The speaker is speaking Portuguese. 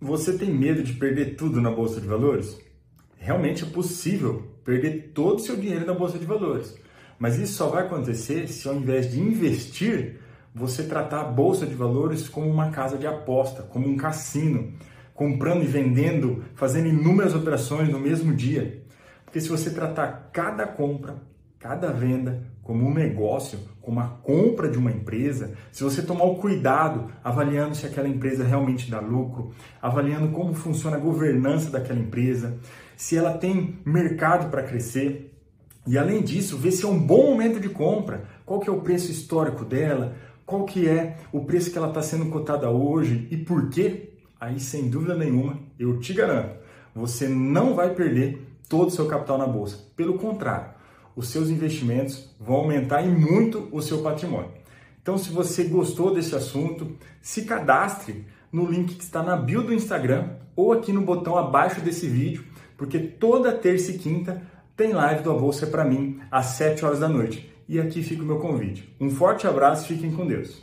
Você tem medo de perder tudo na bolsa de valores? Realmente é possível perder todo o seu dinheiro na bolsa de valores. Mas isso só vai acontecer se ao invés de investir, você tratar a bolsa de valores como uma casa de aposta, como um cassino, comprando e vendendo, fazendo inúmeras operações no mesmo dia. Porque se você tratar cada compra, cada venda como um negócio, como a compra de uma empresa, se você tomar o cuidado avaliando se aquela empresa realmente dá lucro, avaliando como funciona a governança daquela empresa, se ela tem mercado para crescer, e além disso, ver se é um bom momento de compra, qual que é o preço histórico dela, qual que é o preço que ela está sendo cotada hoje e por quê, aí sem dúvida nenhuma, eu te garanto, você não vai perder todo o seu capital na bolsa. Pelo contrário, os seus investimentos vão aumentar e muito o seu patrimônio. Então, se você gostou desse assunto, se cadastre no link que está na bio do Instagram ou aqui no botão abaixo desse vídeo, porque toda terça e quinta tem live do A Bolsa para mim às 7 horas da noite. E aqui fica o meu convite. Um forte abraço, fiquem com Deus.